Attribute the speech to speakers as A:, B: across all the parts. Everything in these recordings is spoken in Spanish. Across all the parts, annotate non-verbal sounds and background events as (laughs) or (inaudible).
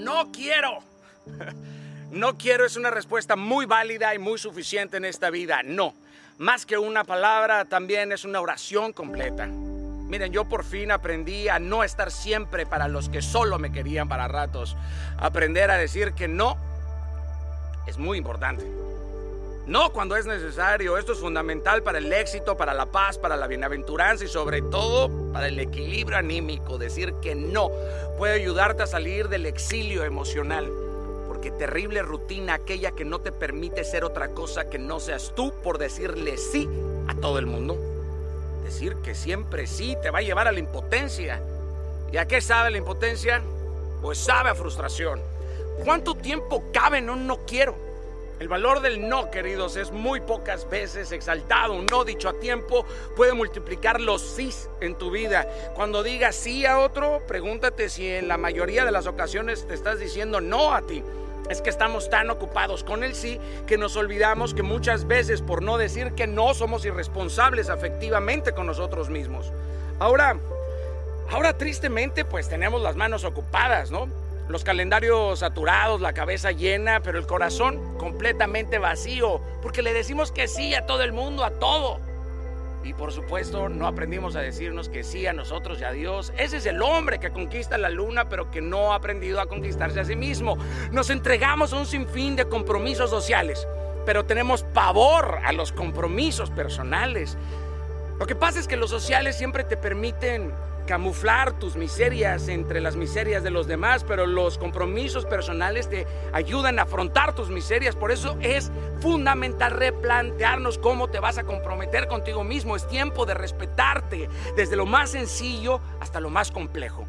A: no quiero. No quiero es una respuesta muy válida y muy suficiente en esta vida. No. Más que una palabra, también es una oración completa. Miren, yo por fin aprendí a no estar siempre para los que solo me querían para ratos. Aprender a decir que no es muy importante. No cuando es necesario. Esto es fundamental para el éxito, para la paz, para la bienaventuranza y sobre todo para el equilibrio anímico. Decir que no puede ayudarte a salir del exilio emocional. Porque terrible rutina aquella que no te permite ser otra cosa que no seas tú por decirle sí a todo el mundo. Decir que siempre sí te va a llevar a la impotencia. ¿Y a qué sabe la impotencia? Pues sabe a frustración. ¿Cuánto tiempo cabe en un no quiero? El valor del no, queridos, es muy pocas veces exaltado. Un no dicho a tiempo puede multiplicar los sí en tu vida. Cuando digas sí a otro, pregúntate si en la mayoría de las ocasiones te estás diciendo no a ti. Es que estamos tan ocupados con el sí que nos olvidamos que muchas veces por no decir que no somos irresponsables afectivamente con nosotros mismos. Ahora, ahora tristemente pues tenemos las manos ocupadas, ¿no? Los calendarios saturados, la cabeza llena, pero el corazón completamente vacío, porque le decimos que sí a todo el mundo, a todo. Y por supuesto, no aprendimos a decirnos que sí a nosotros y a Dios. Ese es el hombre que conquista la luna, pero que no ha aprendido a conquistarse a sí mismo. Nos entregamos a un sinfín de compromisos sociales, pero tenemos pavor a los compromisos personales. Lo que pasa es que los sociales siempre te permiten camuflar tus miserias entre las miserias de los demás, pero los compromisos personales te ayudan a afrontar tus miserias. Por eso es fundamental replantearnos cómo te vas a comprometer contigo mismo. Es tiempo de respetarte desde lo más sencillo hasta lo más complejo.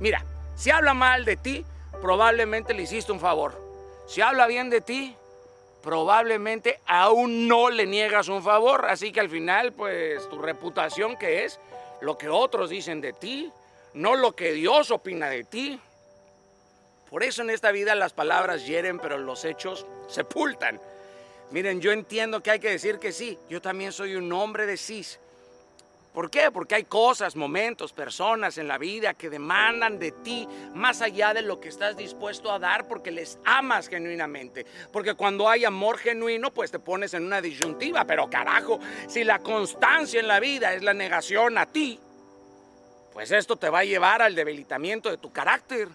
A: Mira, si habla mal de ti, probablemente le hiciste un favor. Si habla bien de ti, probablemente aún no le niegas un favor. Así que al final, pues tu reputación que es, lo que otros dicen de ti, no lo que Dios opina de ti. Por eso en esta vida las palabras hieren, pero los hechos sepultan. Miren, yo entiendo que hay que decir que sí. Yo también soy un hombre de sí. ¿Por qué? Porque hay cosas, momentos, personas en la vida que demandan de ti más allá de lo que estás dispuesto a dar porque les amas genuinamente. Porque cuando hay amor genuino, pues te pones en una disyuntiva. Pero carajo, si la constancia en la vida es la negación a ti, pues esto te va a llevar al debilitamiento de tu carácter.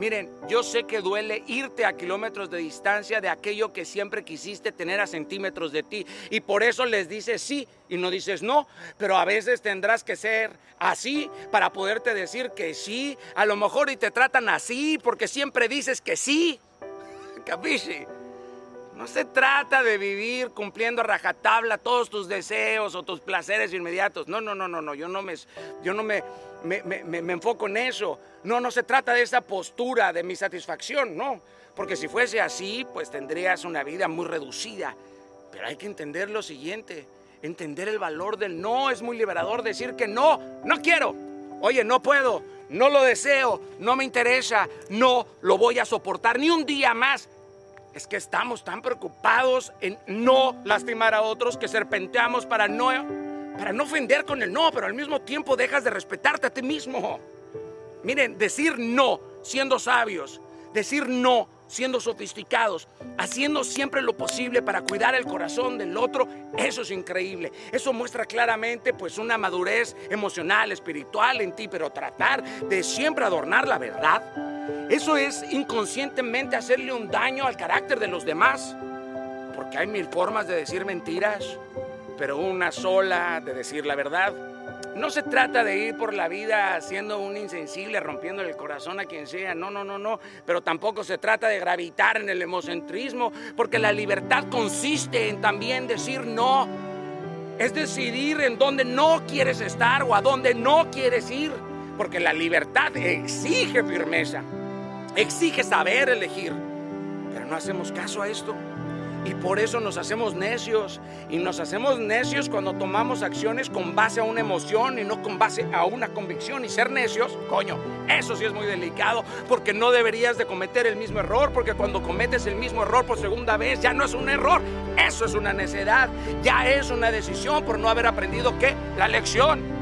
A: Miren, yo sé que duele irte a kilómetros de distancia de aquello que siempre quisiste tener a centímetros de ti. Y por eso les dices sí y no dices no. Pero a veces tendrás que ser así para poderte decir que sí. A lo mejor y te tratan así porque siempre dices que sí. (laughs) Capisci? No se trata de vivir cumpliendo a rajatabla todos tus deseos o tus placeres inmediatos. No, no, no, no, no. Yo no me, yo no me, me, me, me enfoco en eso. No, no se trata de esa postura de mi satisfacción, no. Porque si fuese así, pues tendrías una vida muy reducida. Pero hay que entender lo siguiente. Entender el valor del no es muy liberador. Decir que no, no quiero. Oye, no puedo, no lo deseo, no me interesa, no lo voy a soportar ni un día más es que estamos tan preocupados en no lastimar a otros que serpenteamos para no, para no ofender con el no, pero al mismo tiempo dejas de respetarte a ti mismo. Miren, decir no siendo sabios, decir no siendo sofisticados, haciendo siempre lo posible para cuidar el corazón del otro, eso es increíble. Eso muestra claramente pues una madurez emocional, espiritual en ti, pero tratar de siempre adornar la verdad eso es inconscientemente hacerle un daño al carácter de los demás. Porque hay mil formas de decir mentiras, pero una sola de decir la verdad. No se trata de ir por la vida siendo un insensible, rompiendo el corazón a quien sea. No, no, no, no. Pero tampoco se trata de gravitar en el emocentrismo, porque la libertad consiste en también decir no. Es decidir en dónde no quieres estar o a dónde no quieres ir, porque la libertad exige firmeza exige saber elegir, pero no hacemos caso a esto. Y por eso nos hacemos necios. Y nos hacemos necios cuando tomamos acciones con base a una emoción y no con base a una convicción. Y ser necios, coño, eso sí es muy delicado porque no deberías de cometer el mismo error. Porque cuando cometes el mismo error por segunda vez ya no es un error. Eso es una necedad. Ya es una decisión por no haber aprendido qué? La lección.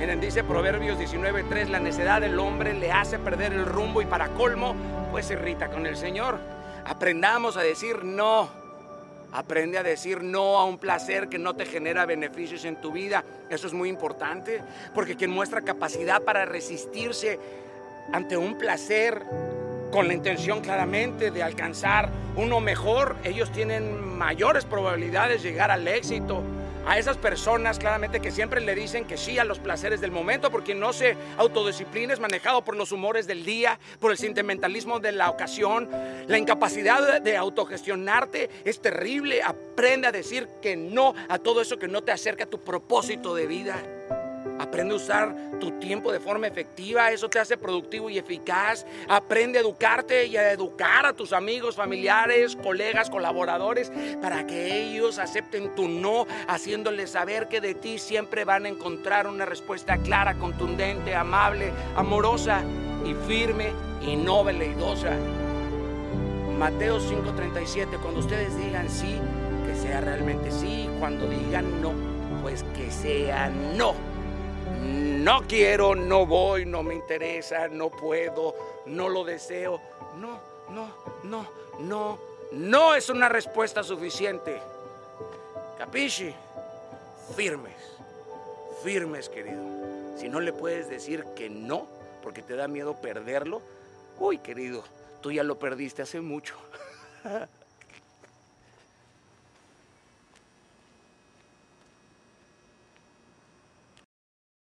A: Miren, dice Proverbios 19:3, la necedad del hombre le hace perder el rumbo y para colmo, pues se irrita con el Señor. Aprendamos a decir no. Aprende a decir no a un placer que no te genera beneficios en tu vida. Eso es muy importante, porque quien muestra capacidad para resistirse ante un placer con la intención claramente de alcanzar uno mejor, ellos tienen mayores probabilidades de llegar al éxito. A esas personas claramente que siempre le dicen que sí a los placeres del momento, porque no se autodisciplina, es manejado por los humores del día, por el sentimentalismo de la ocasión. La incapacidad de autogestionarte es terrible. Aprende a decir que no a todo eso que no te acerca a tu propósito de vida. Aprende a usar tu tiempo de forma efectiva, eso te hace productivo y eficaz. Aprende a educarte y a educar a tus amigos, familiares, colegas, colaboradores, para que ellos acepten tu no, haciéndoles saber que de ti siempre van a encontrar una respuesta clara, contundente, amable, amorosa y firme y no veleidosa. Mateo 5:37, cuando ustedes digan sí, que sea realmente sí, cuando digan no, pues que sea no no quiero, no voy, no me interesa, no puedo, no lo deseo. No, no, no, no, no es una respuesta suficiente. Capisci? Firmes, firmes, querido. Si no le puedes decir que no, porque te da miedo perderlo, uy, querido, tú ya lo perdiste hace mucho. (laughs)